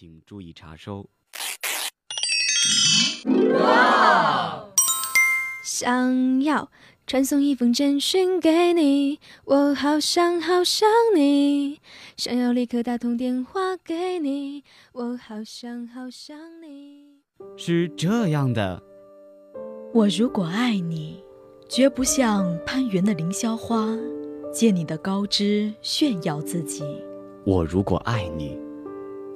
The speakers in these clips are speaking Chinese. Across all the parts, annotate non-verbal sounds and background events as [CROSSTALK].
请注意查收。哇！想要传送一封简讯给你，我好想好想你。想要立刻打通电话给你，我好想好想你。是这样的，我如果爱你，绝不像攀援的凌霄花，借你的高枝炫耀自己。我如果爱你，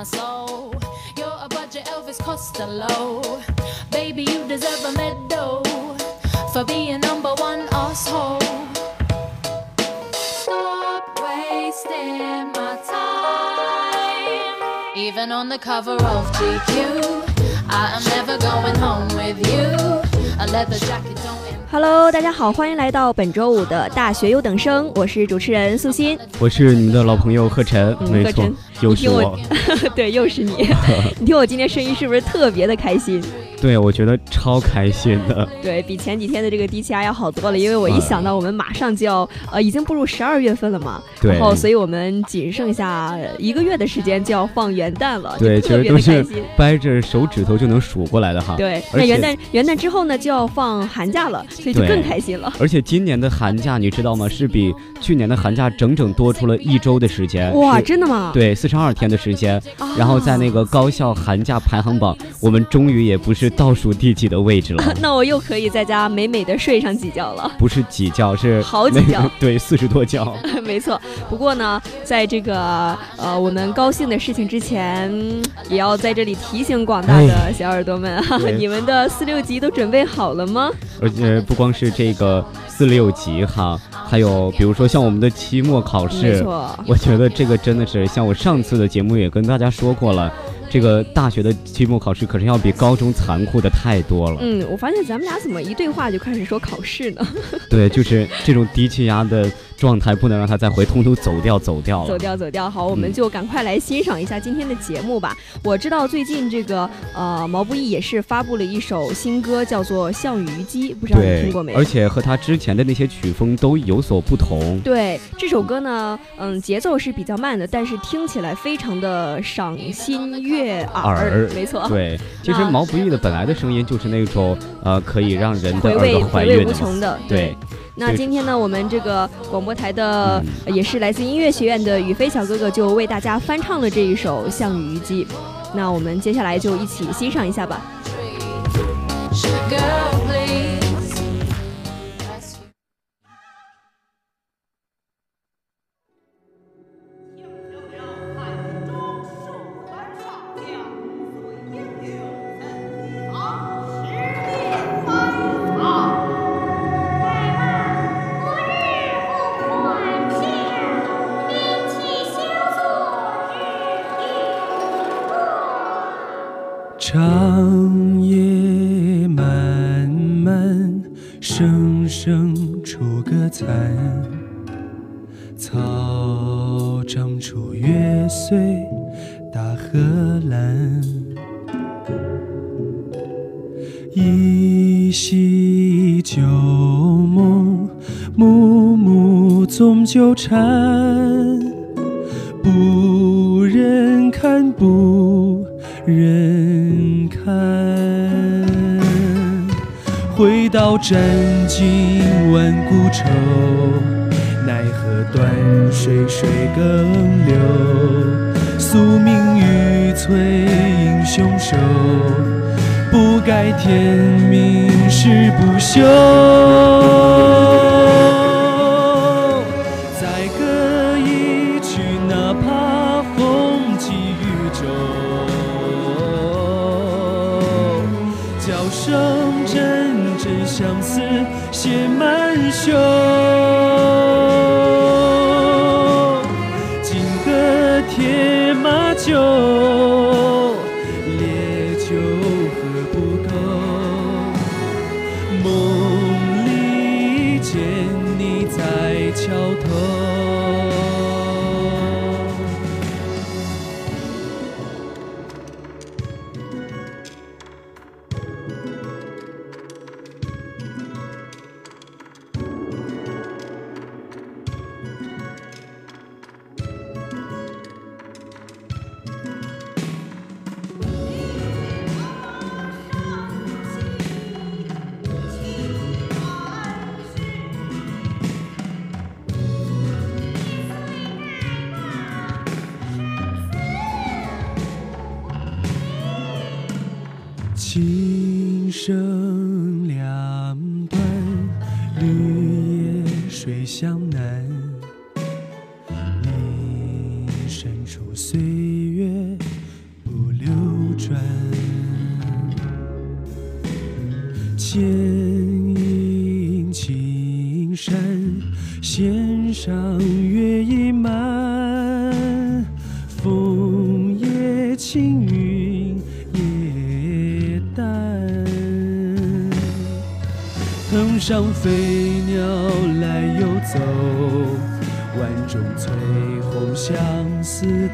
my soul. You're a budget Elvis Costello. Baby, you deserve a medal for being number one asshole. Stop wasting my time. Even on the cover of GQ, I am never going home with you. A leather jacket don't. Hello，大家好，欢迎来到本周五的大学优等生，我是主持人素心，我是你们的老朋友贺晨，没错，又是我，[LAUGHS] 对，又是你，[LAUGHS] 你听我今天声音是不是特别的开心？[LAUGHS] 对，我觉得超开心的，[LAUGHS] 对比前几天的这个低气压要好多了，因为我一想到我们马上就要呃，已经步入十二月份了嘛，然后所以我们仅剩下一个月的时间就要放元旦了，对，其实都是掰着手指头就能数过来的哈。对，那元旦元旦之后呢，就要放寒假了，所以就更开心了。而且今年的寒假你知道吗？是比去年的寒假整整多出了一周的时间。哇，真的吗？对，四十二天的时间。然后在那个高校寒假排行榜，我们终于也不是。倒数第几的位置了？[LAUGHS] 那我又可以在家美美的睡上几觉了。不是几觉，是 [LAUGHS] 好几觉。[LAUGHS] 对，四十多觉。没错。不过呢，在这个呃我们高兴的事情之前，也要在这里提醒广大的小耳朵们哈，你们的四六级都准备好了吗？而且不光是这个四六级哈，还有比如说像我们的期末考试。没错。我觉得这个真的是，像我上次的节目也跟大家说过了。这个大学的期末考试可是要比高中残酷的太多了。嗯，我发现咱们俩怎么一对话就开始说考试呢？[LAUGHS] 对，就是这种低气压的。状态不能让他再回，通通走掉，走掉了。走掉，走掉。好，我们就赶快来欣赏一下今天的节目吧。我知道最近这个呃毛不易也是发布了一首新歌，叫做《项羽虞姬》，不知道你听过没有？而且和他之前的那些曲风都有所不同。对，这首歌呢，嗯，节奏是比较慢的，但是听起来非常的赏心悦耳。没错。对，其实毛不易的本来的声音就是那种呃可以让人的回味回味无穷的。对。那今天呢，我们这个广播台的也是来自音乐学院的宇飞小哥哥，就为大家翻唱了这一首《项羽虞姬》。那我们接下来就一起欣赏一下吧。纠缠。不忍看，不忍看。回到斩尽万古愁，奈何断水水更流。宿命欲摧英雄手，不改天命是不休。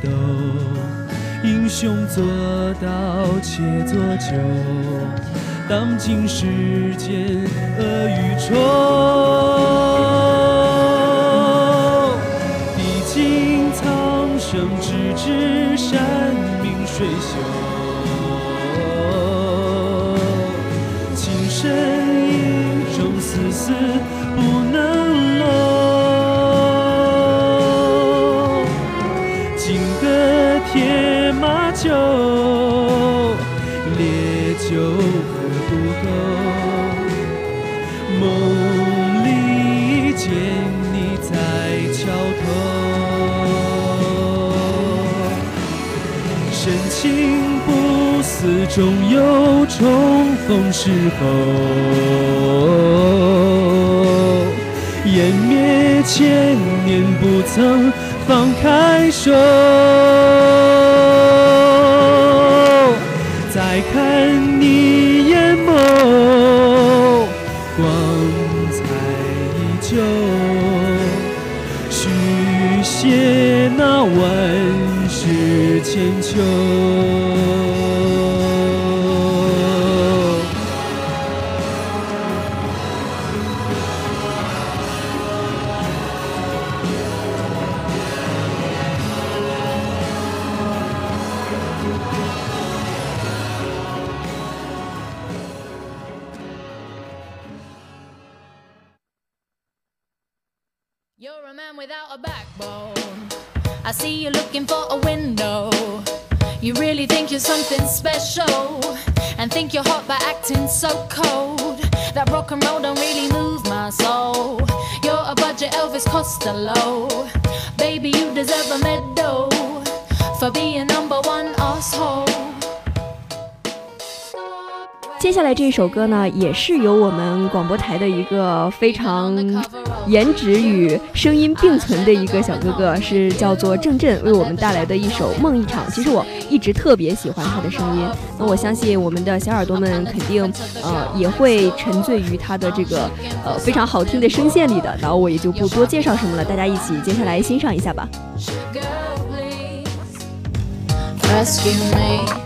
斗。英雄做到且做酒，当今世间恶与仇。历经苍生，直至山明水秀。情深意重，丝丝不重逢时候。湮灭千年，不曾放开手。再开首歌呢，也是由我们广播台的一个非常颜值与声音并存的一个小哥哥，是叫做郑震，为我们带来的一首《梦一场》。其实我一直特别喜欢他的声音，那我相信我们的小耳朵们肯定呃也会沉醉于他的这个呃非常好听的声线里的。然后我也就不多介绍什么了，大家一起接下来欣赏一下吧。Rescue me.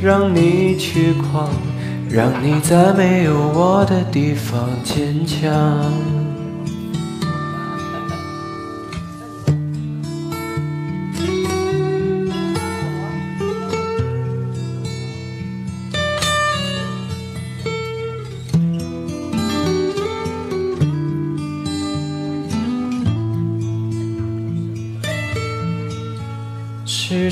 让你去狂，让你在没有我的地方坚强。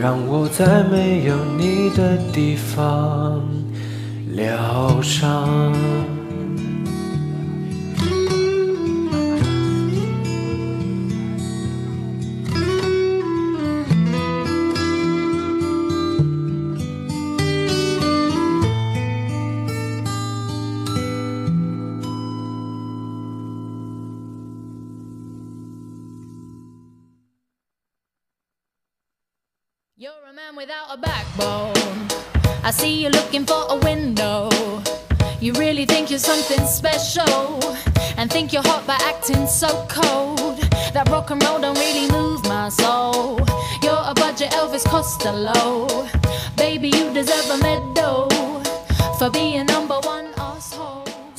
让我在没有你的地方疗伤。接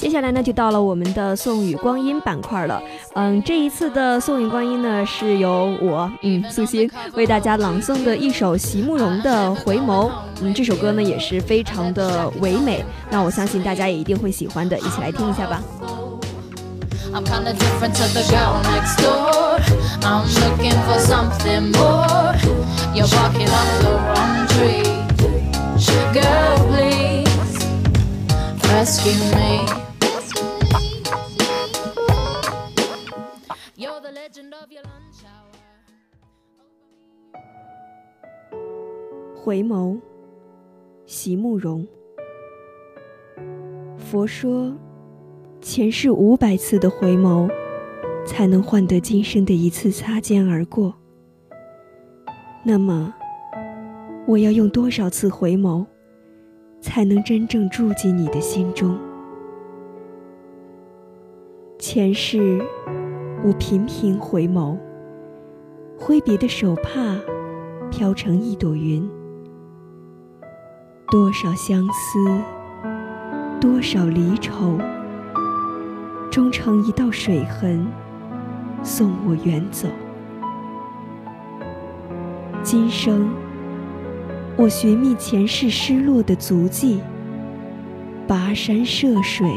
下来呢，就到了我们的送雨光阴板块了。嗯，这一次的送雨光阴呢，是由我，嗯，素心为大家朗诵的一首席慕容的《回眸》。嗯，这首歌呢也是非常的唯美，那我相信大家也一定会喜欢的，一起来听一下吧。I'm kinda different to the girl next door. I'm looking for something more. You're barking up the wrong tree. Girl, please rescue me. You're the legend of your lunch hour. 回眸，席慕容。佛说， 前世五百次的回眸，才能换得今生的一次擦肩而过。那么，我要用多少次回眸，才能真正住进你的心中？前世，我频频回眸，挥别的手帕飘成一朵云。多少相思，多少离愁，终成一道水痕，送我远走。今生，我寻觅前世失落的足迹，跋山涉水，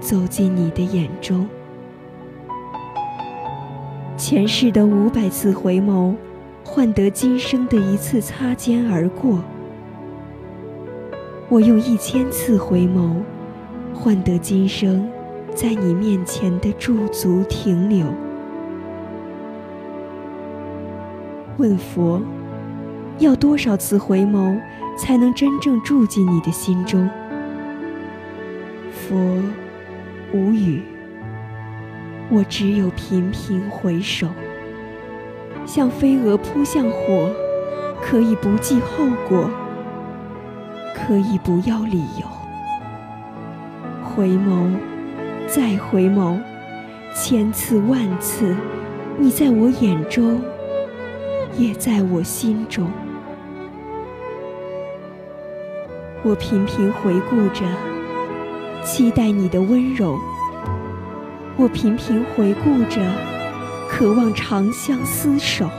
走进你的眼中。前世的五百次回眸，换得今生的一次擦肩而过。我用一千次回眸，换得今生在你面前的驻足停留。问佛，要多少次回眸，才能真正住进你的心中？佛无语。我只有频频回首，像飞蛾扑向火，可以不计后果，可以不要理由。回眸，再回眸，千次万次，你在我眼中，也在我心中。我频频回顾着，期待你的温柔。我频频回顾着，渴望长相厮守。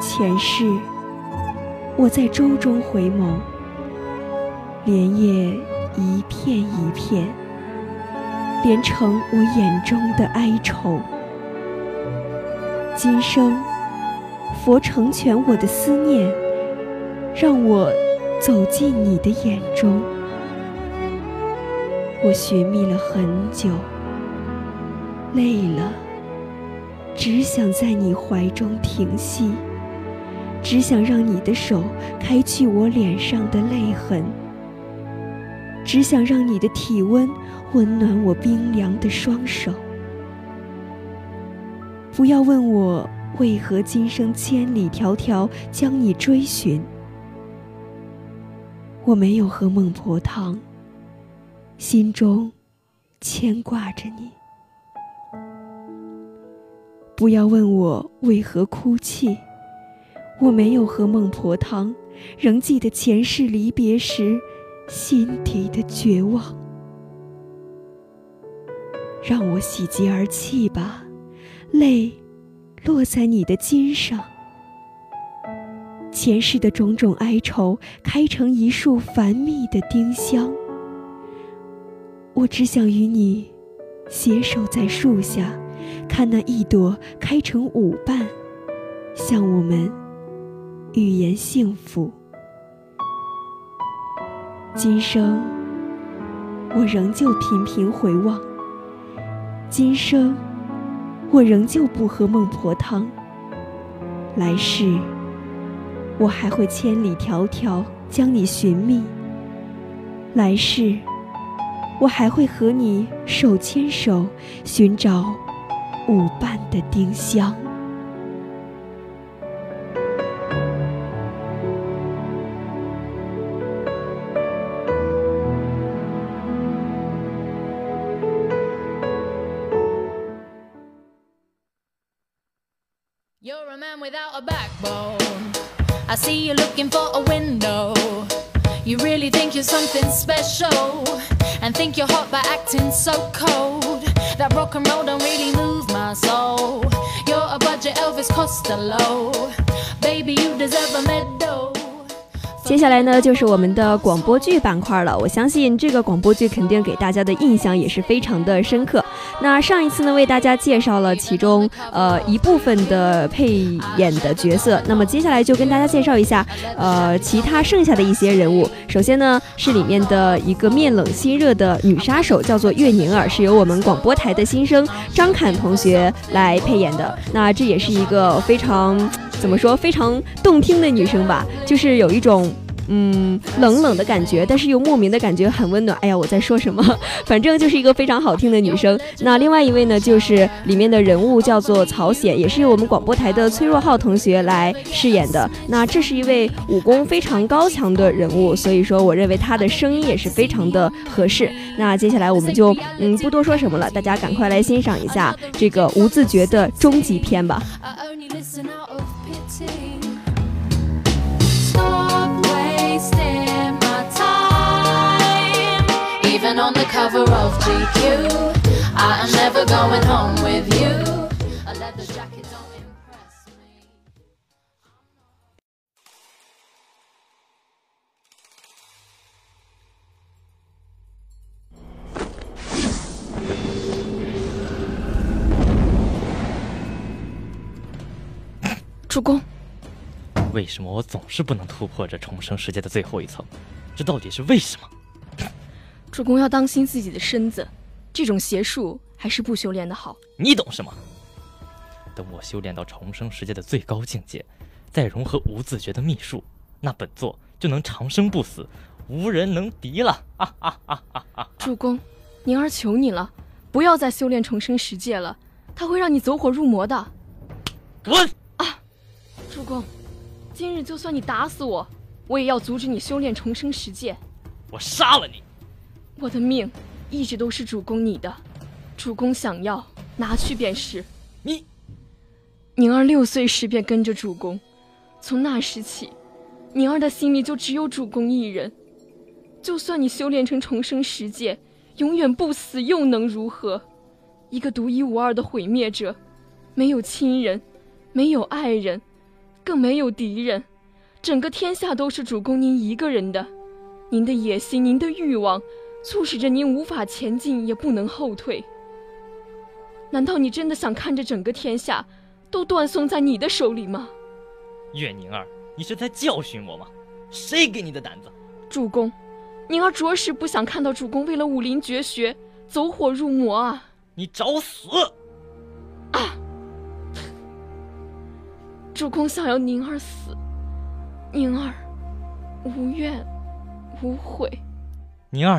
前世，我在舟中回眸，莲叶一片一片，连成我眼中的哀愁。今生，佛成全我的思念，让我走进你的眼中。我寻觅了很久，累了，只想在你怀中停息，只想让你的手开去我脸上的泪痕，只想让你的体温温暖我冰凉的双手。不要问我为何今生千里迢迢将你追寻，我没有喝孟婆汤。心中牵挂着你，不要问我为何哭泣，我没有喝孟婆汤，仍记得前世离别时心底的绝望。让我喜极而泣吧，泪落在你的襟上，前世的种种哀愁开成一束繁密的丁香。我只想与你携手在树下，看那一朵开成五瓣，向我们预言幸福。今生我仍旧频频回望，今生我仍旧不喝孟婆汤。来世我还会千里迢迢将你寻觅。来世。我还会和你手牵手，寻找舞伴的丁香。You really think you're something special and think you're hot by acting so cold. That rock and roll don't really move my soul. You're a budget Elvis Costello. Baby, you deserve a medal. 接下来呢，就是我们的广播剧板块了。我相信这个广播剧肯定给大家的印象也是非常的深刻。 那上一次呢，为大家介绍了其中呃一部分的配演的角色。那么接下来就跟大家介绍一下呃其他剩下的一些人物。首先呢，是里面的一个面冷心热的女杀手，叫做月宁儿，是由我们广播台的新生张侃同学来配演的。那这也是一个非常。怎么说？非常动听的女生吧，就是有一种嗯冷冷的感觉，但是又莫名的感觉很温暖。哎呀，我在说什么？[LAUGHS] 反正就是一个非常好听的女生。那另外一位呢，就是里面的人物叫做曹显，也是由我们广播台的崔若浩同学来饰演的。那这是一位武功非常高强的人物，所以说我认为他的声音也是非常的合适。那接下来我们就嗯不多说什么了，大家赶快来欣赏一下这个无自觉的终极篇吧。wasting my time. Even on the cover of GQ, I am never going home with you. A leather jacket don't impress me. 主公。为什么我总是不能突破这重生世界的最后一层？这到底是为什么？主公要当心自己的身子，这种邪术还是不修炼的好。你懂什么？等我修炼到重生世界的最高境界，再融合无自觉的秘术，那本座就能长生不死，无人能敌了！啊啊啊啊啊！主公，宁儿求你了，不要再修炼重生世界了，它会让你走火入魔的。滚！啊！主公，今日就算你打死我，我也要阻止你修炼重生十界。我杀了你！我的命一直都是主公你的，主公想要拿去便是。你。宁儿六岁时便跟着主公，从那时起，宁儿的心里就只有主公一人。就算你修炼成重生十界，永远不死，又能如何？一个独一无二的毁灭者，没有亲人，没有爱人，更没有敌人，整个天下都是主公您一个人的。您的野心，您的欲望，促使着您无法前进，也不能后退。难道你真的想看着整个天下？都断送在你的手里吗？月宁儿，你是在教训我吗？谁给你的胆子？主公，宁儿着实不想看到主公为了武林绝学走火入魔啊！你找死！啊！主公想要宁儿死，宁儿无怨无悔。宁儿，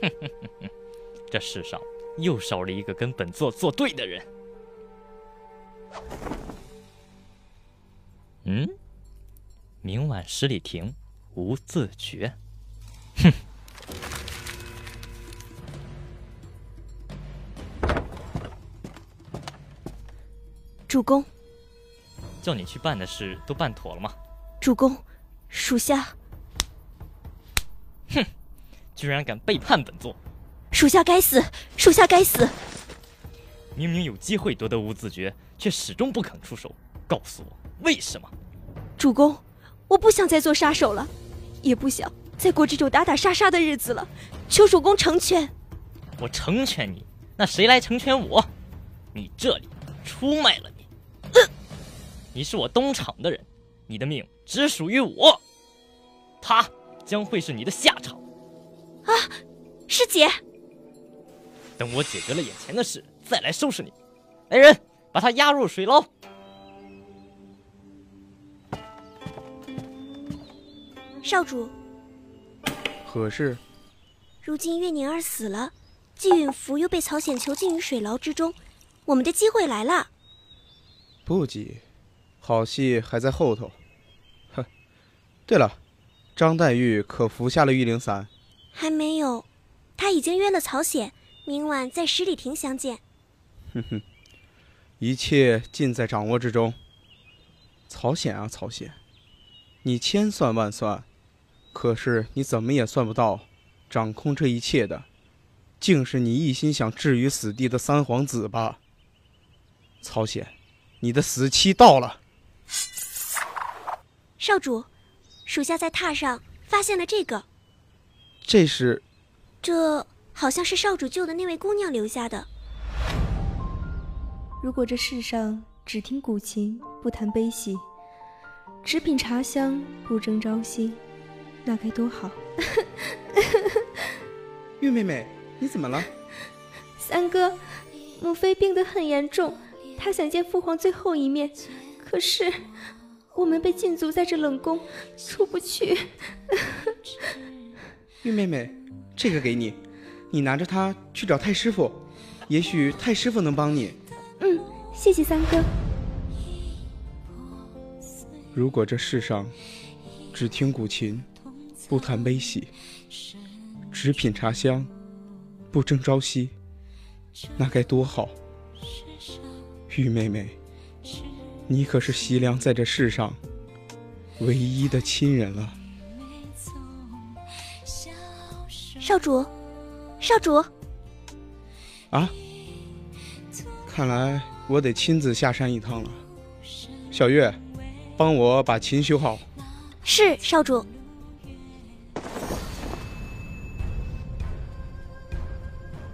哼哼哼哼，这世上又少了一个跟本座作对的人。嗯，明晚十里亭，无自觉。哼！[LAUGHS] 主公，叫你去办的事都办妥了吗？主公，属下……哼！居然敢背叛本座！属下该死！属下该死！明明有机会夺得无字诀。却始终不肯出手，告诉我为什么？主公，我不想再做杀手了，也不想再过这种打打杀杀的日子了，求主公成全。我成全你，那谁来成全我？你这里出卖了你，你是我东厂的人，你的命只属于我，他将会是你的下场。啊，师姐，等我解决了眼前的事，再来收拾你。来人！把他押入水牢。少主，何事？如今月宁儿死了，季允福又被曹显囚禁于水牢之中，我们的机会来了。不急，好戏还在后头。哼，对了，张黛玉可服下了玉灵散？还没有，她已经约了曹显，明晚在十里亭相见。哼哼。一切尽在掌握之中。曹显啊，曹显，你千算万算，可是你怎么也算不到，掌控这一切的，竟是你一心想置于死地的三皇子吧？曹显，你的死期到了。少主，属下在榻上发现了这个。这是？这好像是少主救的那位姑娘留下的。如果这世上只听古琴不谈悲喜，只品茶香不争朝夕，那该多好！[LAUGHS] 玉妹妹，你怎么了？三哥，母妃病得很严重，她想见父皇最后一面，可是我们被禁足在这冷宫，出不去。[LAUGHS] 玉妹妹，这个给你，你拿着它去找太师傅，也许太师傅能帮你。嗯，谢谢三哥。如果这世上只听古琴，不谈悲喜，只品茶香，不争朝夕，那该多好！玉妹妹，你可是席凉在这世上唯一的亲人了。少主，少主。啊？看来我得亲自下山一趟了。小月，帮我把琴修好。是少主。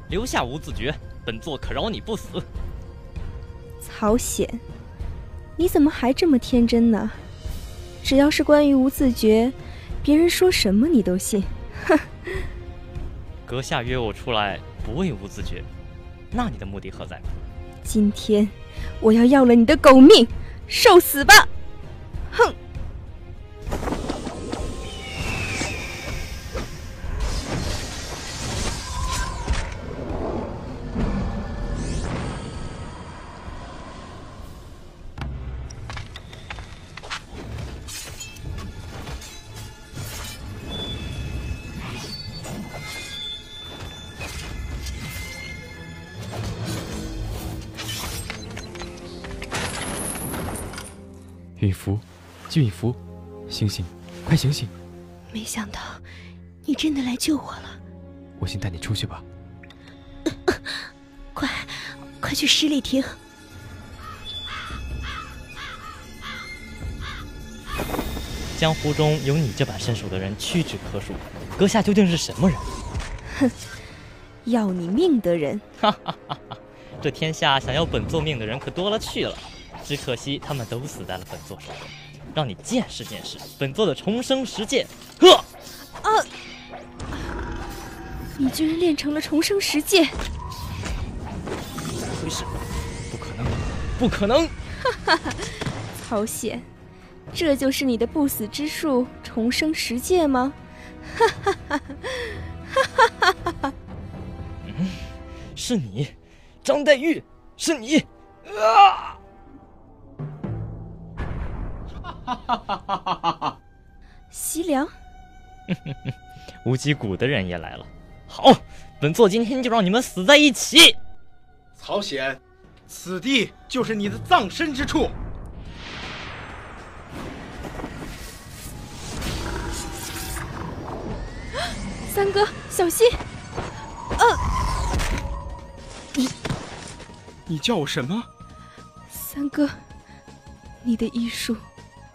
留下无字诀，本座可饶你不死。曹显，你怎么还这么天真呢？只要是关于无自觉，别人说什么你都信。哼！[LAUGHS] 阁下约我出来不为无自觉，那你的目的何在？今天我要要了你的狗命，受死吧！哼！允福，允福，醒醒，快醒醒！没想到你真的来救我了。我先带你出去吧。快，快去十里亭！江湖中有你这把身手的人屈指可数，阁下究竟是什么人？哼，要你命的人！哈哈哈哈！这天下想要本座命的人可多了去了。只可惜他们都死在了本座手中，让你见识见识本座的重生十剑！呵！啊！你居然练成了重生十剑！怎么回事？不可能！不可能！哈哈哈！曹显，这就是你的不死之术——重生十剑吗？哈哈哈！哈哈哈哈！嗯，是你，张黛玉，是你！啊！哈哈哈哈哈哈！西凉，[LAUGHS] 无极谷的人也来了。好，本座今天就让你们死在一起。曹显，此地就是你的葬身之处。三哥，小心！呃，你，你叫我什么？三哥，你的医术。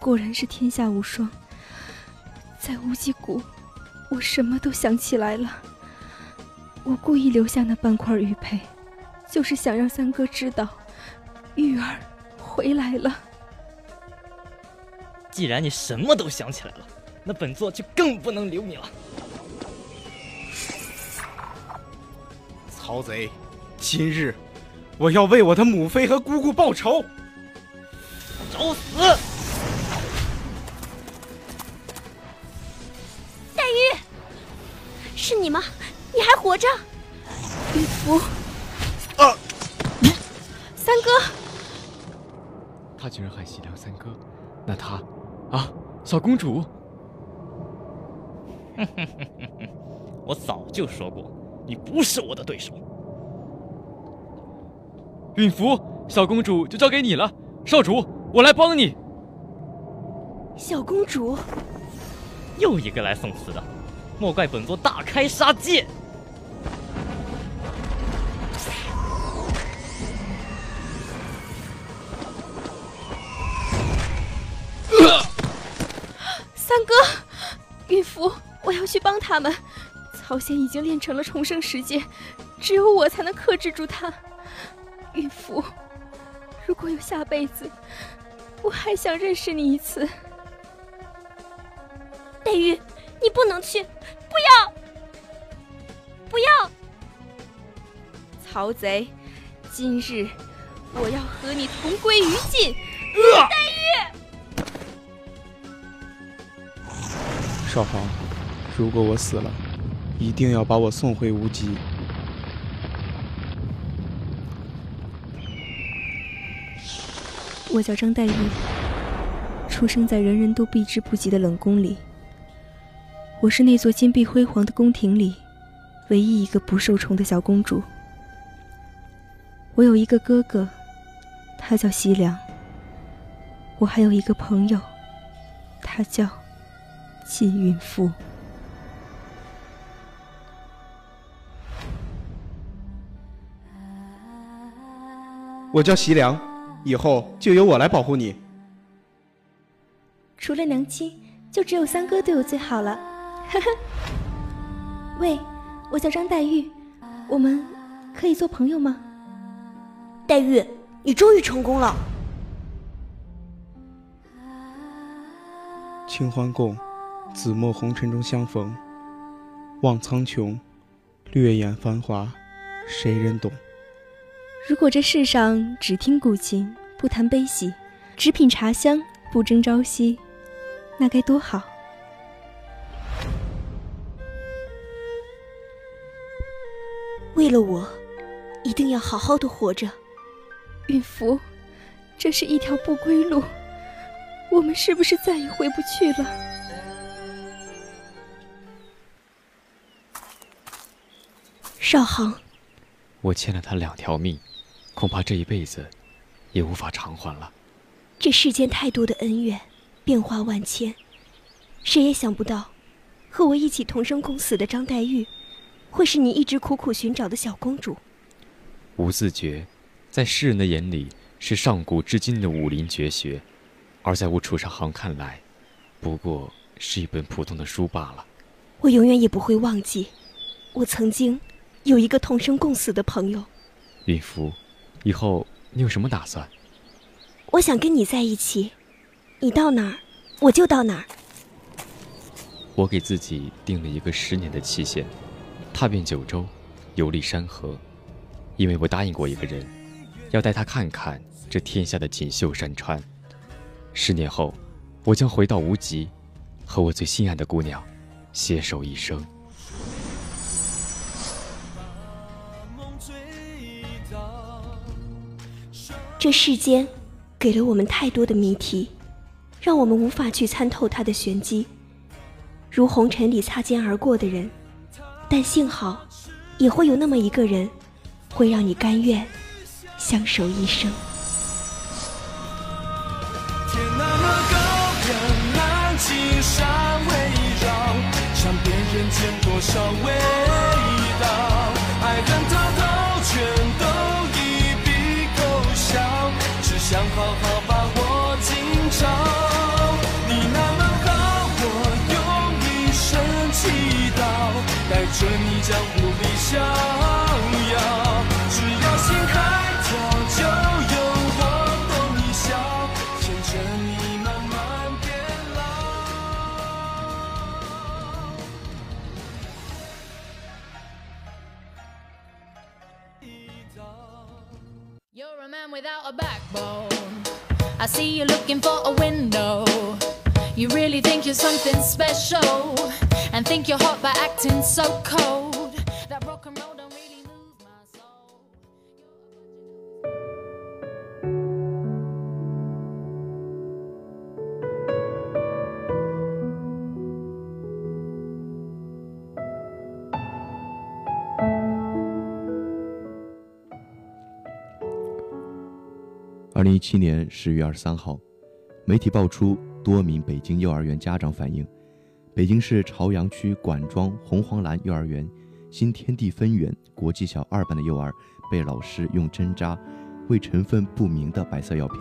果然是天下无双。在无极谷，我什么都想起来了。我故意留下那半块玉佩，就是想让三哥知道，玉儿回来了。既然你什么都想起来了，那本座就更不能留你了。曹贼，今日我要为我的母妃和姑姑报仇。找死！小公主。[LAUGHS] 我早就说过，你不是我的对手。允福，小公主就交给你了。少主，我来帮你。小公主，又一个来送死的。莫怪本座大开杀戒！孕妇，我要去帮他们。曹贤已经练成了重生十阶，只有我才能克制住他。孕妇，如果有下辈子，我还想认识你一次。黛玉。你不能去，不要，不要！曹贼，今日我要和你同归于尽！黛玉，少皇，如果我死了，一定要把我送回无极。我叫张黛玉，出生在人人都避之不及的冷宫里。我是那座金碧辉煌的宫廷里唯一一个不受宠的小公主。我有一个哥哥，他叫西凉。我还有一个朋友，他叫金云富。我叫席良，以后就由我来保护你。除了娘亲，就只有三哥对我最好了。呵呵，喂，我叫张黛玉，我们可以做朋友吗？黛玉，你终于成功了。清欢共，紫陌红尘中相逢。望苍穹，略眼繁华，谁人懂？如果这世上只听古琴，不谈悲喜，只品茶香，不争朝夕，那该多好！为了我，一定要好好的活着。允福，这是一条不归路，我们是不是再也回不去了？少航，我欠了他两条命，恐怕这一辈子也无法偿还了。这世间太多的恩怨，变化万千，谁也想不到，和我一起同生共死的张黛玉，会是你一直苦苦寻找的小公主。无字诀，在世人的眼里是上古至今的武林绝学，而在我楚少航看来，不过是一本普通的书罢了。我永远也不会忘记，我曾经有一个同生共死的朋友。允福，以后你有什么打算？我想跟你在一起，你到哪儿，我就到哪儿。我给自己定了一个十年的期限，踏遍九州，游历山河，因为我答应过一个人，要带他看看这天下的锦绣山川。十年后，我将回到无极，和我最心爱的姑娘携手一生。这世间。给了我们太多的谜题，让我们无法去参透它的玄机。如红尘里擦肩而过的人，但幸好，也会有那么一个人，会让你甘愿相守一生。天那么高，两岸青山围绕，尝遍人间多少味带着你江湖里逍遥。只要心开跳，就有我逗你笑，牵着你慢慢变老。You're a man without a backbone. I see you looking for a window. You really think you're something special and think you're hot by acting so cold. That rock and roll don't really move my soul. 二零一七年十月二十三号，媒体爆出多名北京幼儿园家长反映，北京市朝阳区管庄红黄蓝幼儿园新天地分园国际小二班的幼儿被老师用针扎喂成分不明的白色药片，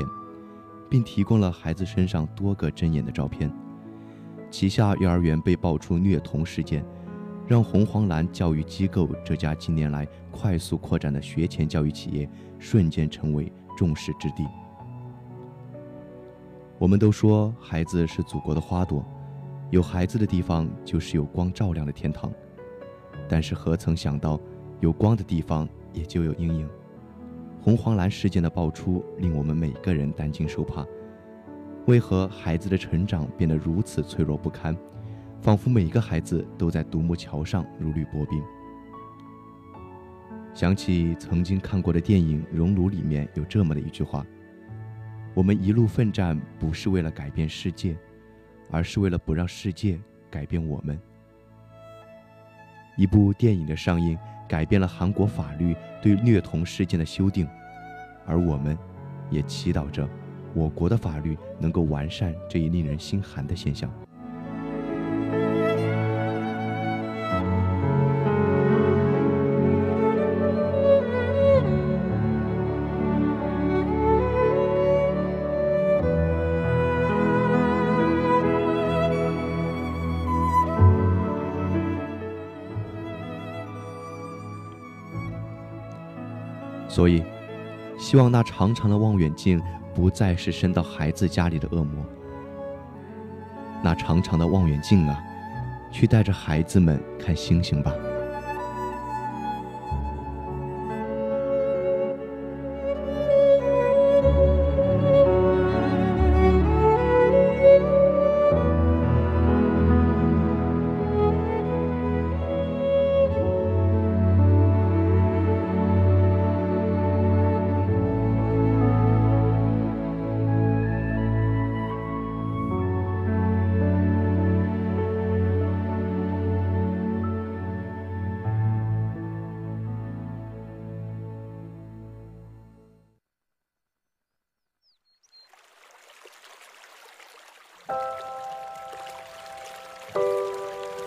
并提供了孩子身上多个针眼的照片。旗下幼儿园被爆出虐童事件，让红黄蓝教育机构这家近年来快速扩展的学前教育企业瞬间成为。众矢之的。我们都说孩子是祖国的花朵，有孩子的地方就是有光照亮的天堂。但是何曾想到，有光的地方也就有阴影。红黄蓝事件的爆出，令我们每个人担惊受怕。为何孩子的成长变得如此脆弱不堪？仿佛每个孩子都在独木桥上如履薄冰。想起曾经看过的电影《熔炉》，里面有这么的一句话：“我们一路奋战，不是为了改变世界，而是为了不让世界改变我们。”一部电影的上映，改变了韩国法律对虐童事件的修订，而我们，也祈祷着我国的法律能够完善这一令人心寒的现象。希望那长长的望远镜不再是伸到孩子家里的恶魔。那长长的望远镜啊，去带着孩子们看星星吧。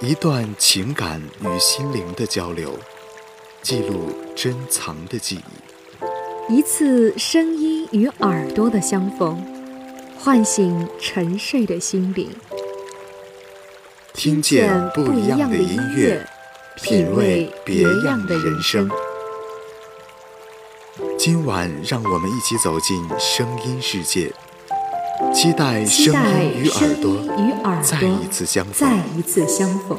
一段情感与心灵的交流，记录珍藏的记忆；一次声音与耳朵的相逢，唤醒沉睡的心灵。听见不一样的音乐，品味别样的人生。今晚，让我们一起走进声音世界。期待声音与耳朵再一次相逢。再一次相逢。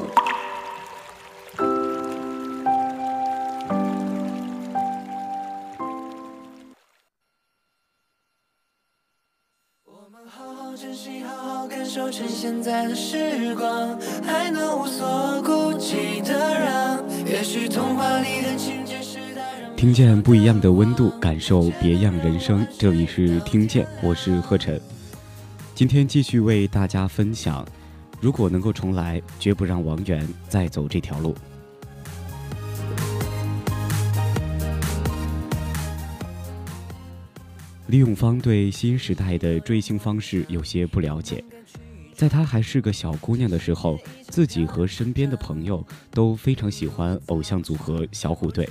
我们好好珍惜，好好感受趁现在的时光，还能无所顾忌的让，也许童话里的情节是大人。听见不一样的温度，感受别样人生。这里是听见，我是贺晨。今天继续为大家分享，如果能够重来，绝不让王源再走这条路。李永芳对新时代的追星方式有些不了解，在她还是个小姑娘的时候，自己和身边的朋友都非常喜欢偶像组合小虎队，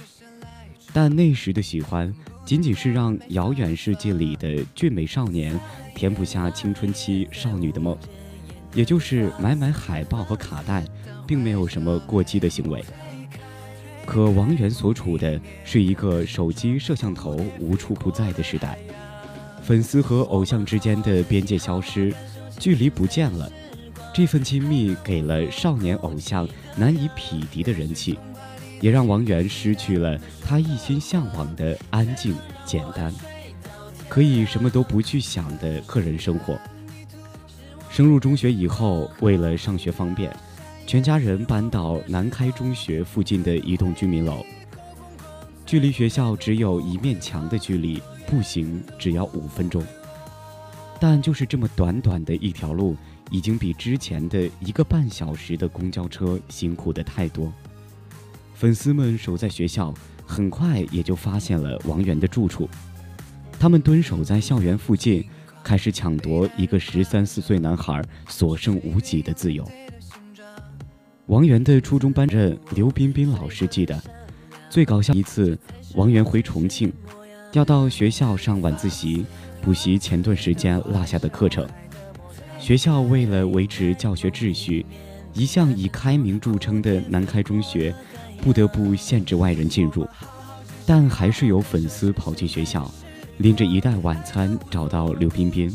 但那时的喜欢。仅仅是让遥远世界里的俊美少年填补下青春期少女的梦，也就是买买海报和卡带，并没有什么过激的行为。可王源所处的是一个手机摄像头无处不在的时代，粉丝和偶像之间的边界消失，距离不见了，这份亲密给了少年偶像难以匹敌的人气。也让王源失去了他一心向往的安静、简单，可以什么都不去想的个人生活。升入中学以后，为了上学方便，全家人搬到南开中学附近的一栋居民楼，距离学校只有一面墙的距离，步行只要五分钟。但就是这么短短的一条路，已经比之前的一个半小时的公交车辛苦的太多。粉丝们守在学校，很快也就发现了王源的住处。他们蹲守在校园附近，开始抢夺一个十三四岁男孩所剩无几的自由。王源的初中班主任刘彬彬老师记得，最搞笑一次，王源回重庆，要到学校上晚自习，补习前段时间落下的课程。学校为了维持教学秩序，一向以开明著称的南开中学。不得不限制外人进入，但还是有粉丝跑进学校，拎着一袋晚餐找到刘彬彬，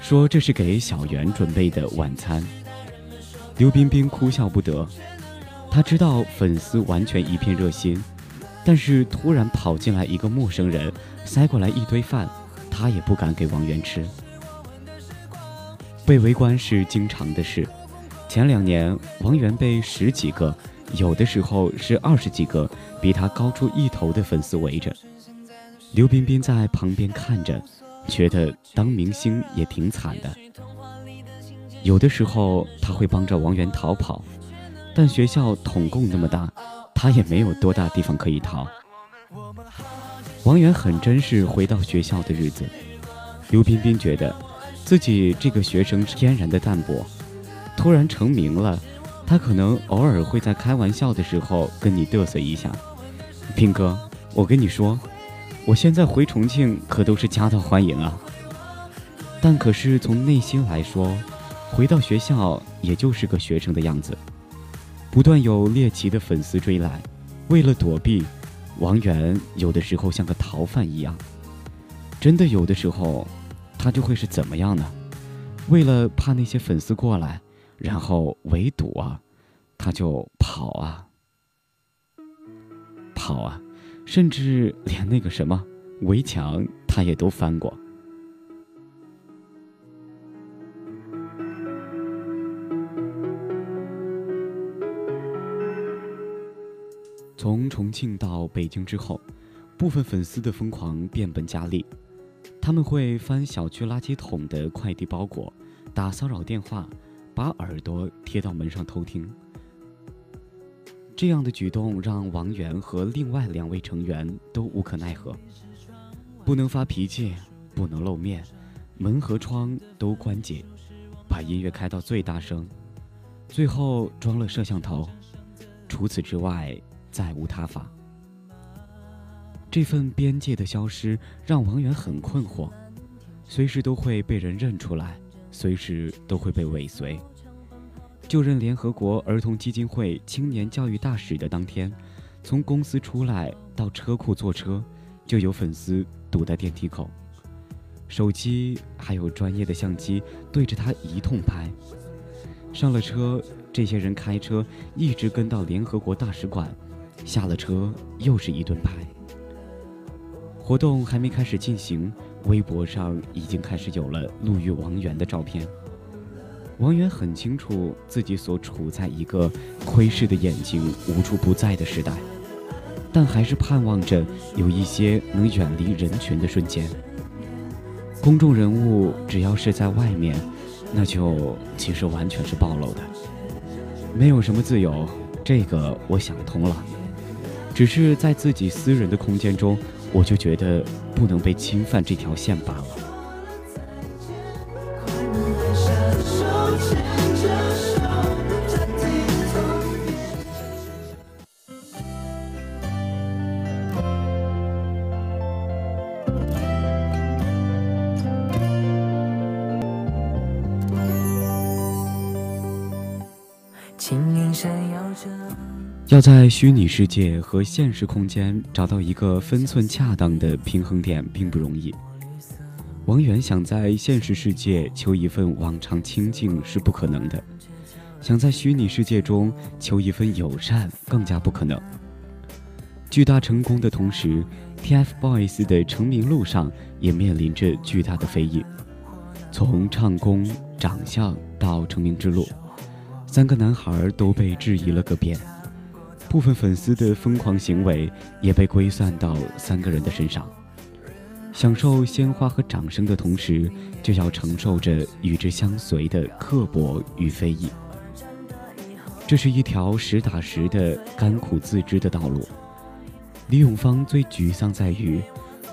说这是给小袁准备的晚餐。刘彬彬哭笑不得，他知道粉丝完全一片热心，但是突然跑进来一个陌生人，塞过来一堆饭，他也不敢给王源吃。被围观是经常的事，前两年王源被十几个。有的时候是二十几个比他高出一头的粉丝围着，刘彬彬在旁边看着，觉得当明星也挺惨的。有的时候他会帮着王源逃跑，但学校统共那么大，他也没有多大地方可以逃。王源很珍视回到学校的日子，刘彬彬觉得自己这个学生天然的淡泊，突然成名了。他可能偶尔会在开玩笑的时候跟你嘚瑟一下，斌哥，我跟你说，我现在回重庆可都是夹道欢迎啊。但可是从内心来说，回到学校也就是个学生的样子。不断有猎奇的粉丝追来，为了躲避，王源有的时候像个逃犯一样。真的有的时候，他就会是怎么样呢？为了怕那些粉丝过来，然后围堵啊，他就跑啊，跑啊，甚至连那个什么围墙他也都翻过。从重庆到北京之后，部分粉丝的疯狂变本加厉。他们会翻小区垃圾桶的快递包裹，打骚扰电话，把耳朵贴到门上偷听。这样的举动让王源和另外两位成员都无可奈何。不能发脾气，不能露面，门和窗都关紧，把音乐开到最大声，最后装了摄像头。除此之外，再无他法。这份边界的消失让王源很困惑，随时都会被人认出来，随时都会被尾随。就任联合国儿童基金会青年教育大使的当天，从公司出来到车库坐车，就有粉丝堵在电梯口，手机还有专业的相机对着他一通拍。上了车，这些人开车一直跟到联合国大使馆，下了车又是一顿拍。活动还没开始进行，微博上已经开始有了路遇王源的照片。王源很清楚自己所处在一个窥视的眼睛无处不在的时代，但还是盼望着有一些能远离人群的瞬间。公众人物只要是在外面，那就其实完全是暴露的，没有什么自由。这个我想通了，只是在自己私人的空间中。我就觉得不能被侵犯这条线罢了。要在虚拟世界和现实空间找到一个分寸恰当的平衡点并不容易。王源想在现实世界求一份往常清静是不可能的，想在虚拟世界中求一份友善更加不可能。巨大成功的同时，TFBOYS 的成名路上也面临着巨大的非议。从唱功、长相到成名之路，三个男孩都被质疑了个遍。部分粉丝的疯狂行为也被归算到三个人的身上，享受鲜花和掌声的同时，就要承受着与之相随的刻薄与非议。这是一条实打实的甘苦自知的道路。李永芳最沮丧在于，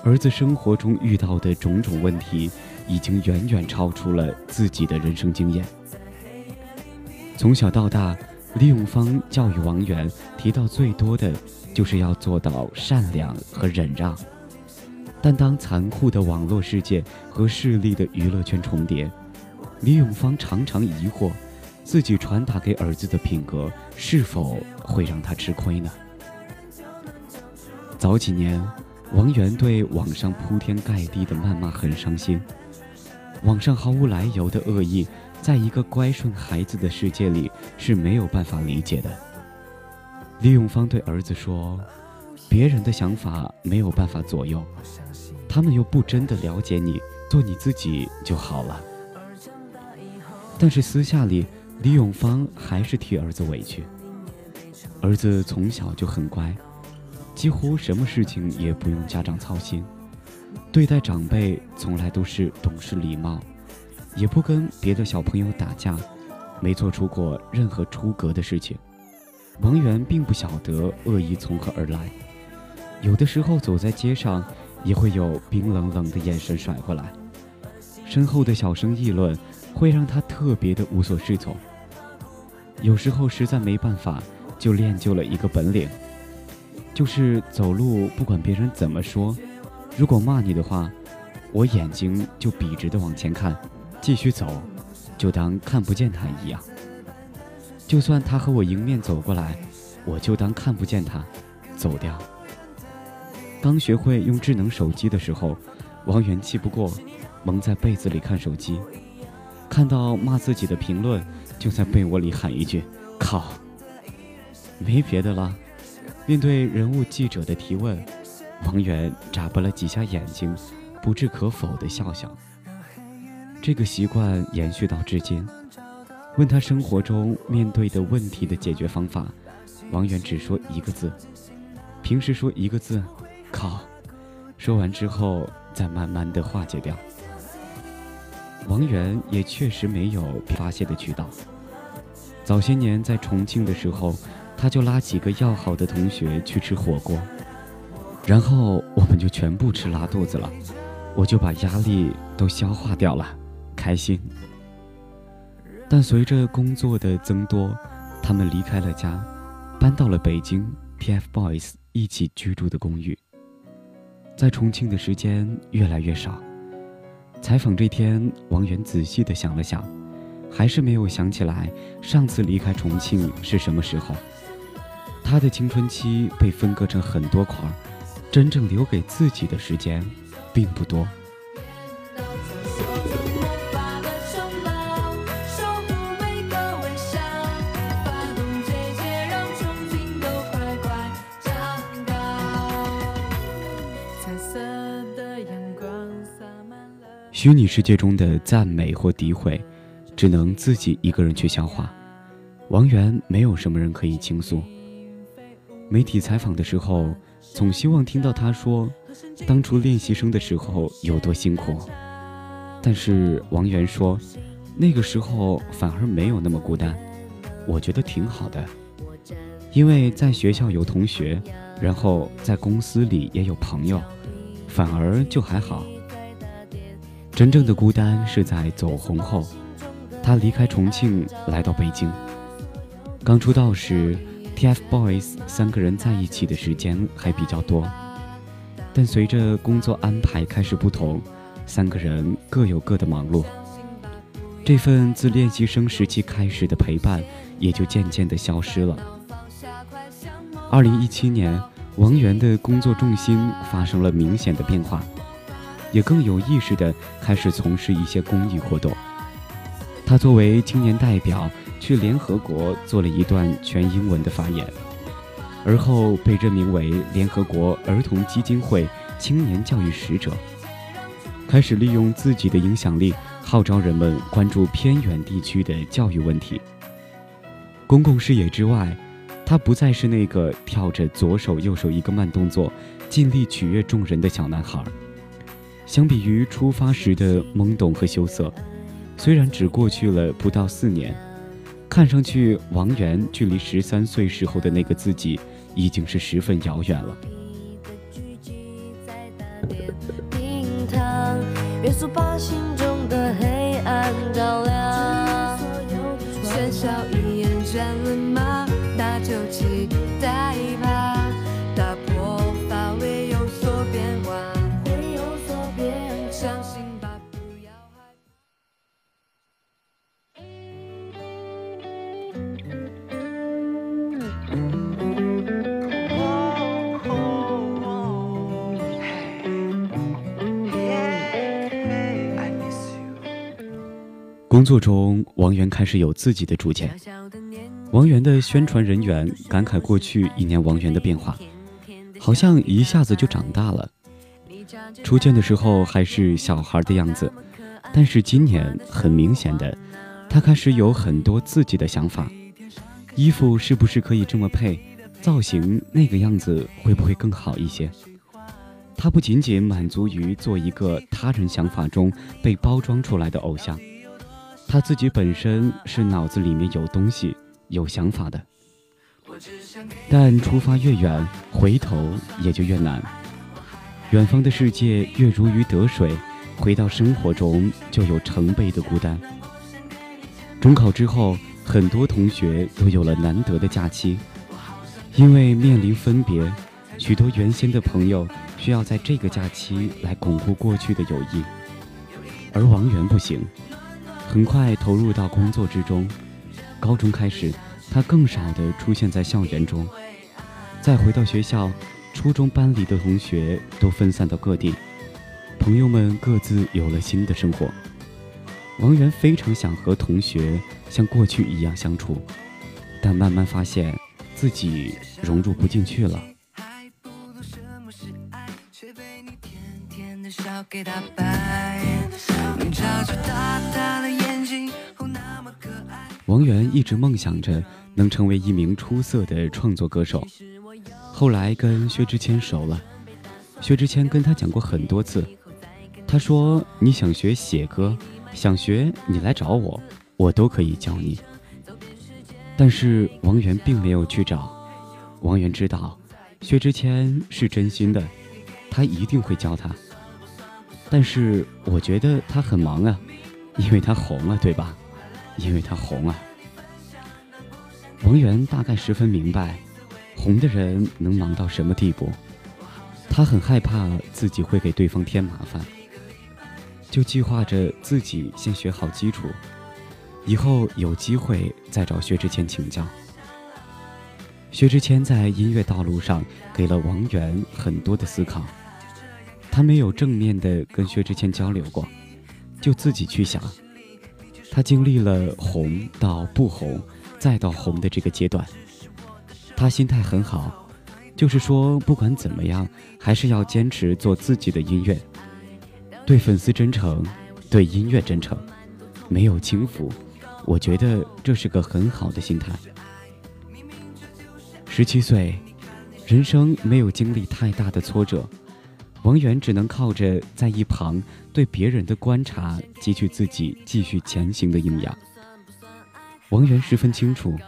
儿子生活中遇到的种种问题，已经远远超出了自己的人生经验。从小到大。李永芳教育王源提到最多的，就是要做到善良和忍让。但当残酷的网络世界和势力的娱乐圈重叠，李永芳常常疑惑，自己传达给儿子的品格是否会让他吃亏呢？早几年，王源对网上铺天盖地的谩骂很伤心，网上毫无来由的恶意。在一个乖顺孩子的世界里是没有办法理解的。李永芳对儿子说：“别人的想法没有办法左右，他们又不真的了解你，做你自己就好了。”但是私下里，李永芳还是替儿子委屈。儿子从小就很乖，几乎什么事情也不用家长操心，对待长辈从来都是懂事礼貌。也不跟别的小朋友打架，没做出过任何出格的事情。王源并不晓得恶意从何而来，有的时候走在街上，也会有冰冷冷的眼神甩过来，身后的小声议论会让他特别的无所适从。有时候实在没办法，就练就了一个本领，就是走路不管别人怎么说，如果骂你的话，我眼睛就笔直的往前看。继续走，就当看不见他一样。就算他和我迎面走过来，我就当看不见他，走掉。刚学会用智能手机的时候，王源气不过，蒙在被子里看手机。看到骂自己的评论，就在被窝里喊一句“靠”。没别的了。面对人物记者的提问，王源眨巴了几下眼睛，不置可否的笑笑。这个习惯延续到至今。问他生活中面对的问题的解决方法，王源只说一个字。平时说一个字“靠”，说完之后再慢慢的化解掉。王源也确实没有发泄的渠道。早些年在重庆的时候，他就拉几个要好的同学去吃火锅，然后我们就全部吃拉肚子了，我就把压力都消化掉了，开心。但随着工作的增多，他们离开了家，搬到了北京 TFBOYS 一起居住的公寓。在重庆的时间越来越少。采访这天，王源仔细的想了想，还是没有想起来上次离开重庆是什么时候。他的青春期被分割成很多块，真正留给自己的时间并不多。虚拟世界中的赞美或诋毁，只能自己一个人去消化。王源没有什么人可以倾诉。媒体采访的时候，总希望听到他说，当初练习生的时候有多辛苦。但是王源说，那个时候反而没有那么孤单，我觉得挺好的，因为在学校有同学，然后在公司里也有朋友，反而就还好。真正的孤单是在走红后，他离开重庆来到北京。刚出道时，TFBOYS 三个人在一起的时间还比较多，但随着工作安排开始不同，三个人各有各的忙碌，这份自练习生时期开始的陪伴也就渐渐的消失了。二零一七年，王源的工作重心发生了明显的变化。也更有意识地开始从事一些公益活动。他作为青年代表去联合国做了一段全英文的发言，而后被任命为联合国儿童基金会青年教育使者，开始利用自己的影响力号召人们关注偏远地区的教育问题。公共视野之外，他不再是那个跳着左手右手一个慢动作，尽力取悦众人的小男孩。相比于出发时的懵懂和羞涩，虽然只过去了不到四年，看上去王源距离十三岁时候的那个自己已经是十分遥远了。工作中，王源开始有自己的主见。王源的宣传人员感慨过去一年王源的变化，好像一下子就长大了。初见的时候还是小孩的样子，但是今年很明显的，他开始有很多自己的想法。衣服是不是可以这么配？造型那个样子会不会更好一些？他不仅仅满足于做一个他人想法中被包装出来的偶像。他自己本身是脑子里面有东西、有想法的，但出发越远，回头也就越难。远方的世界越如鱼得水，回到生活中就有成倍的孤单。中考之后，很多同学都有了难得的假期，因为面临分别，许多原先的朋友需要在这个假期来巩固过去的友谊，而王源不行。很快投入到工作之中，高中开始，他更少的出现在校园中。再回到学校，初中班里的同学都分散到各地，朋友们各自有了新的生活。王源非常想和同学像过去一样相处，但慢慢发现自己融入不进去了。王源一直梦想着能成为一名出色的创作歌手，后来跟薛之谦熟了，薛之谦跟他讲过很多次，他说：“你想学写歌。”想学你来找我，我都可以教你。但是王源并没有去找。王源知道，薛之谦是真心的，他一定会教他。但是我觉得他很忙啊，因为他红了，对吧？因为他红啊。王源大概十分明白，红的人能忙到什么地步。他很害怕自己会给对方添麻烦。就计划着自己先学好基础，以后有机会再找薛之谦请教。薛之谦在音乐道路上给了王源很多的思考，他没有正面的跟薛之谦交流过，就自己去想。他经历了红到不红，再到红的这个阶段，他心态很好，就是说不管怎么样，还是要坚持做自己的音乐。对粉丝真诚，对音乐真诚，没有轻浮，我觉得这是个很好的心态。十七岁，人生没有经历太大的挫折，王源只能靠着在一旁对别人的观察，汲取自己继续前行的营养。王源十分清楚，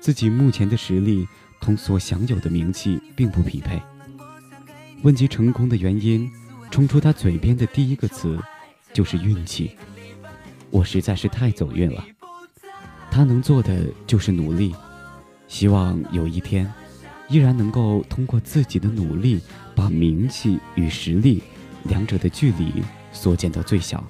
自己目前的实力同所享有的名气并不匹配。问及成功的原因。冲出他嘴边的第一个词，就是运气。我实在是太走运了。他能做的就是努力，希望有一天，依然能够通过自己的努力，把名气与实力两者的距离缩减到最小。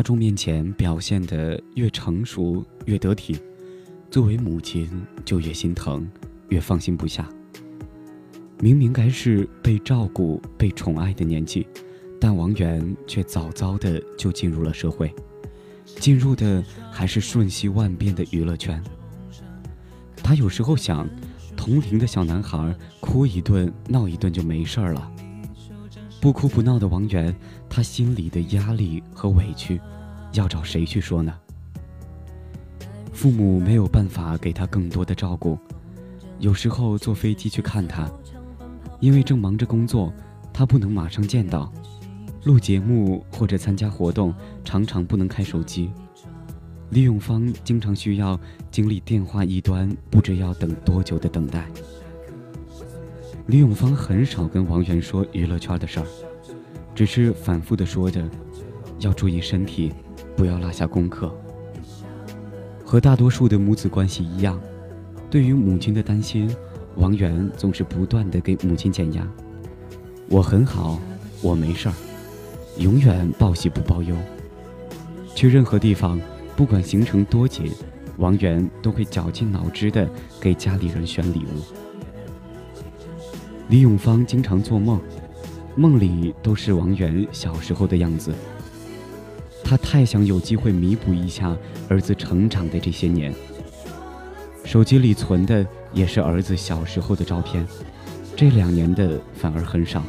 大众面前表现得越成熟越得体，作为母亲就越心疼，越放心不下。明明该是被照顾、被宠爱的年纪，但王源却早早的就进入了社会，进入的还是瞬息万变的娱乐圈。他有时候想，同龄的小男孩哭一顿、闹一顿就没事了。不哭不闹的王源，他心里的压力和委屈，要找谁去说呢？父母没有办法给他更多的照顾，有时候坐飞机去看他，因为正忙着工作，他不能马上见到。录节目或者参加活动，常常不能开手机。李永芳经常需要经历电话一端不知要等多久的等待。李永芳很少跟王源说娱乐圈的事儿，只是反复的说着，要注意身体，不要落下功课。和大多数的母子关系一样，对于母亲的担心，王源总是不断的给母亲减压。我很好，我没事儿，永远报喜不报忧。去任何地方，不管行程多紧，王源都会绞尽脑汁的给家里人选礼物。李永芳经常做梦，梦里都是王源小时候的样子。他太想有机会弥补一下儿子成长的这些年。手机里存的也是儿子小时候的照片，这两年的反而很少。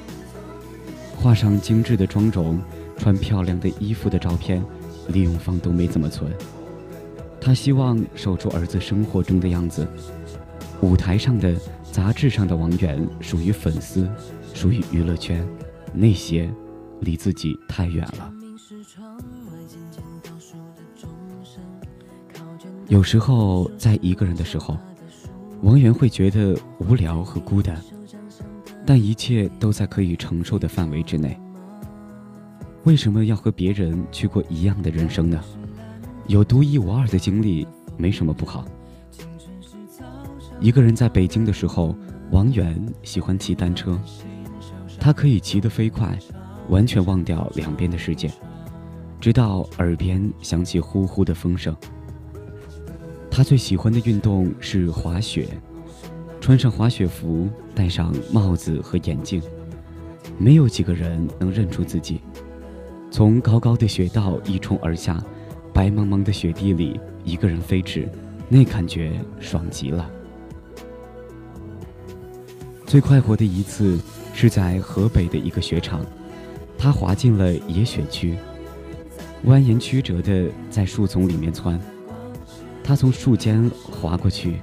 画上精致的妆容、穿漂亮的衣服的照片，李永芳都没怎么存。他希望守住儿子生活中的样子，舞台上的。杂志上的王源属于粉丝，属于娱乐圈，那些离自己太远了。有时候在一个人的时候，王源会觉得无聊和孤单，但一切都在可以承受的范围之内。为什么要和别人去过一样的人生呢？有独一无二的经历，没什么不好。一个人在北京的时候，王源喜欢骑单车，他可以骑得飞快，完全忘掉两边的世界，直到耳边响起呼呼的风声。他最喜欢的运动是滑雪，穿上滑雪服，戴上帽子和眼镜，没有几个人能认出自己。从高高的雪道一冲而下，白茫茫的雪地里，一个人飞驰，那感觉爽极了。最快活的一次是在河北的一个雪场，他滑进了野雪区，蜿蜒曲折的在树丛里面窜。他从树间滑过去，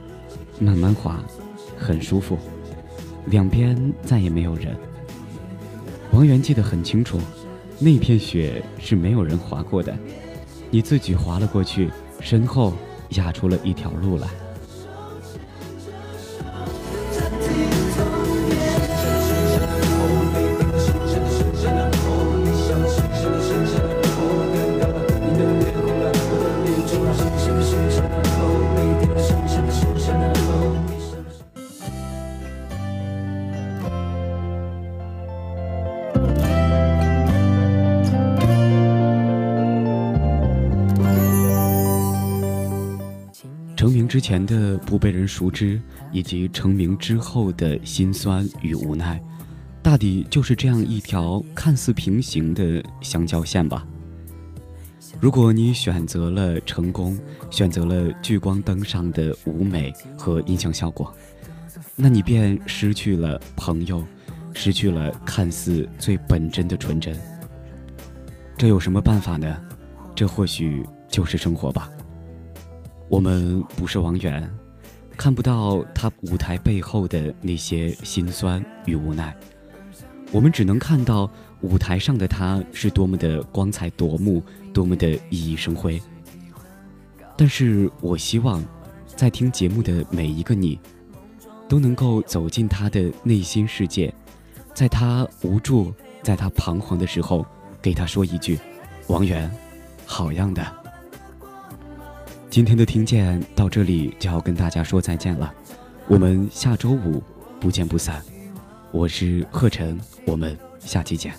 慢慢滑，很舒服。两边再也没有人。王源记得很清楚，那片雪是没有人滑过的，你自己滑了过去，身后压出了一条路来。熟知，以及成名之后的辛酸与无奈，大抵就是这样一条看似平行的相交线吧。如果你选择了成功，选择了聚光灯上的舞美和音响效果，那你便失去了朋友，失去了看似最本真的纯真。这有什么办法呢？这或许就是生活吧。我们不是王源，看不到他舞台背后的那些辛酸与无奈，我们只能看到舞台上的他是多么的光彩夺目，多么的熠熠生辉。但是我希望，在听节目的每一个你，都能够走进他的内心世界，在他无助、在他彷徨的时候，给他说一句：“王源，好样的。”今天的听见到这里就要跟大家说再见了，我们下周五不见不散。我是贺晨，我们下期见。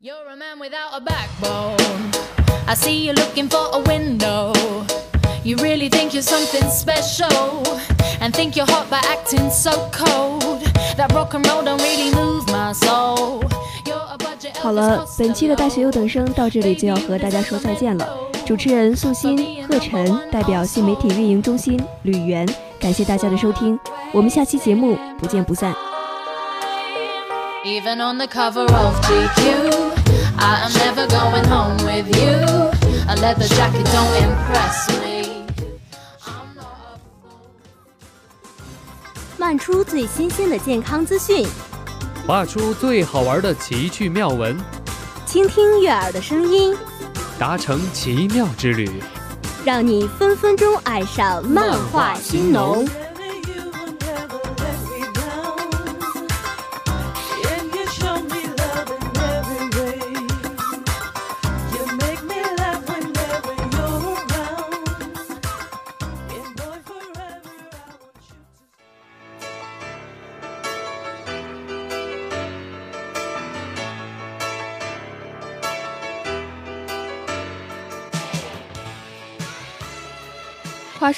You're a man without a backbone. I see you looking for a window. You really think you're something special and think you're hot by acting so cold. 好了，本期的大学优等生到这里就要和大家说再见了。主持人素心、贺晨代表新媒体运营中心吕源，感谢大家的收听，我们下期节目不见不散。Even on the cover of GQ, I am never going home with you. A leather jacket don't impress me. 漫出最新鲜的健康资讯，画出最好玩的奇趣妙文，倾听悦耳的声音，达成奇妙之旅，让你分分钟爱上漫画新农。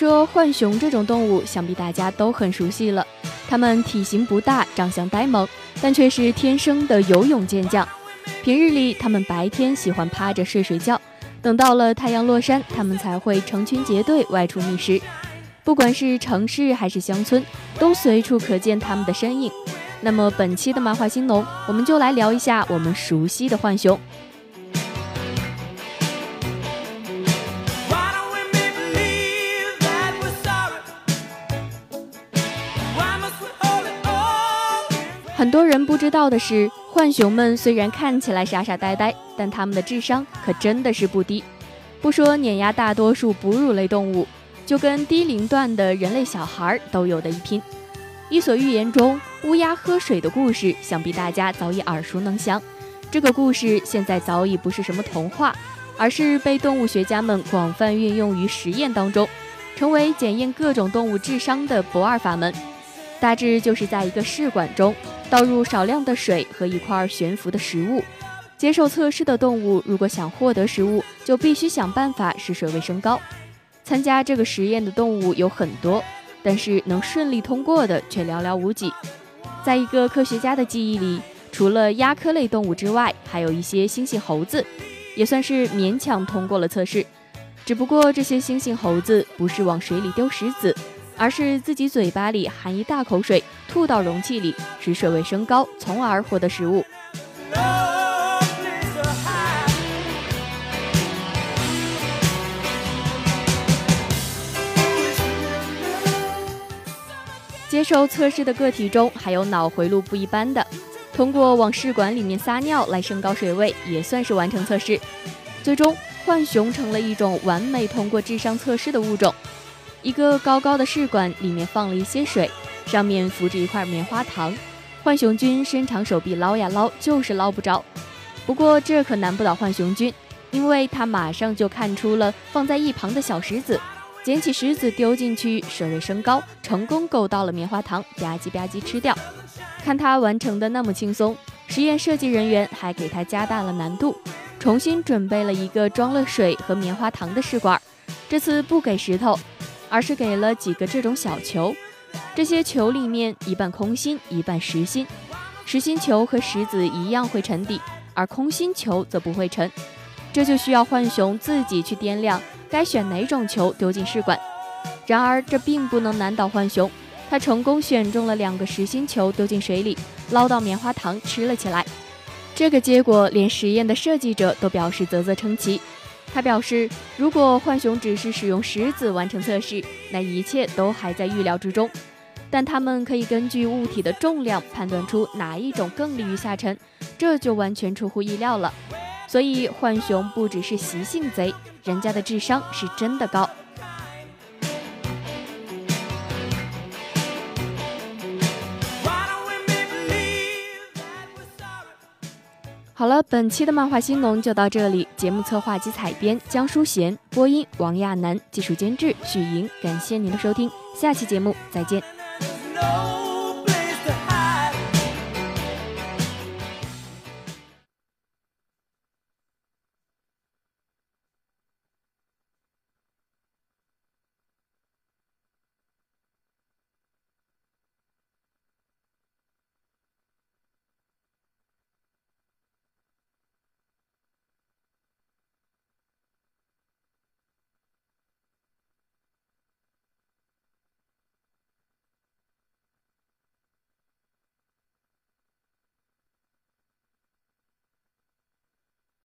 说浣熊这种动物，想必大家都很熟悉了。它们体型不大，长相呆萌，但却是天生的游泳健将。平日里，它们白天喜欢趴着睡睡觉，等到了太阳落山，它们才会成群结队外出觅食。不管是城市还是乡村，都随处可见它们的身影。那么本期的漫画新农，我们就来聊一下我们熟悉的浣熊。很多人不知道的是，浣熊们虽然看起来傻傻呆呆，但它们的智商可真的是不低。不说碾压大多数哺乳类动物，就跟低龄段的人类小孩都有的一拼。伊索寓言中乌鸦喝水的故事，想必大家早已耳熟能详。这个故事现在早已不是什么童话，而是被动物学家们广泛运用于实验当中，成为检验各种动物智商的不二法门。大致就是在一个试管中倒入少量的水和一块悬浮的食物，接受测试的动物如果想获得食物，就必须想办法使水位升高。参加这个实验的动物有很多。但是能顺利通过的却寥寥无几。在一个科学家的记忆里，除了鸦科类动物之外，还有一些猩猩猴子，也算是勉强通过了测试。只不过这些猩猩猴子不是往水里丢石子，而是自己嘴巴里含一大口水，吐到容器里，使水位升高，从而获得食物。接受测试的个体中还有脑回路不一般的，通过往试管里面撒尿来升高水位，也算是完成测试。最终，浣熊成了一种完美通过智商测试的物种。一个高高的试管里面放了一些水，上面浮着一块棉花糖。浣熊君伸长手臂捞呀捞，就是捞不着。不过这可难不倒浣熊君，因为他马上就看出了放在一旁的小石子。捡起石子丢进去，水位升高，成功够到了棉花糖，吧唧吧唧吃掉。看他完成的那么轻松，实验设计人员还给他加大了难度，重新准备了一个装了水和棉花糖的试管。这次不给石头，而是给了几个这种小球。这些球里面一半空心，一半实心。实心球和石子一样会沉底，而空心球则不会沉。这就需要浣熊自己去掂量。该选哪种球丢进试管？然而这并不能难倒浣熊，他成功选中了两个实心球丢进水里，捞到棉花糖吃了起来。这个结果连实验的设计者都表示啧啧称奇。他表示，如果浣熊只是使用石子完成测试，那一切都还在预料之中。但他们可以根据物体的重量判断出哪一种更利于下沉，这就完全出乎意料了。所以浣熊不只是习性贼。人家的智商是真的高。好了，本期的漫画新农就到这里。节目策划及采编江淑贤，播音王亚楠，技术监制许莹。感谢您的收听，下期节目再见。